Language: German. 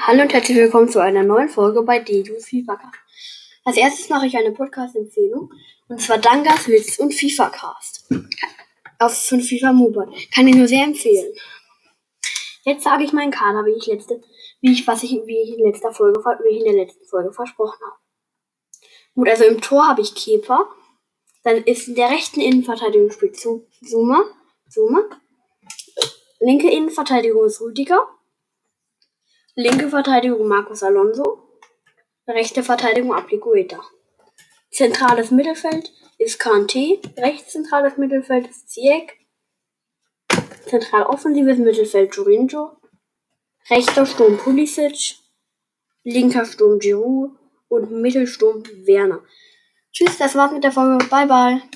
Hallo und herzlich willkommen zu einer neuen Folge bei Dedus FIFA Als erstes mache ich eine Podcast-Empfehlung und zwar Dangas Witz und FIFA Cast auf von FIFA Mobile. Kann ich nur sehr empfehlen. Jetzt sage ich meinen Kader, wie ich letzte, wie ich was ich wie ich in letzter Folge wie ich in der letzten Folge versprochen habe. Gut, also im Tor habe ich Kepa. Dann ist in der rechten Innenverteidigung spielt Zuma. Zuma. Linke Innenverteidigung ist Rüdiger. Linke Verteidigung Marcos Alonso. Rechte Verteidigung Aplicueta. Zentrales Mittelfeld ist Kanté. Rechts zentrales Mittelfeld ist Ziyech. Zentral offensives Mittelfeld Jorinjo. Rechter Sturm Pulisic. Linker Sturm Giroud. Und Mittelsturm Werner. Tschüss, das war's mit der Folge. Bye bye.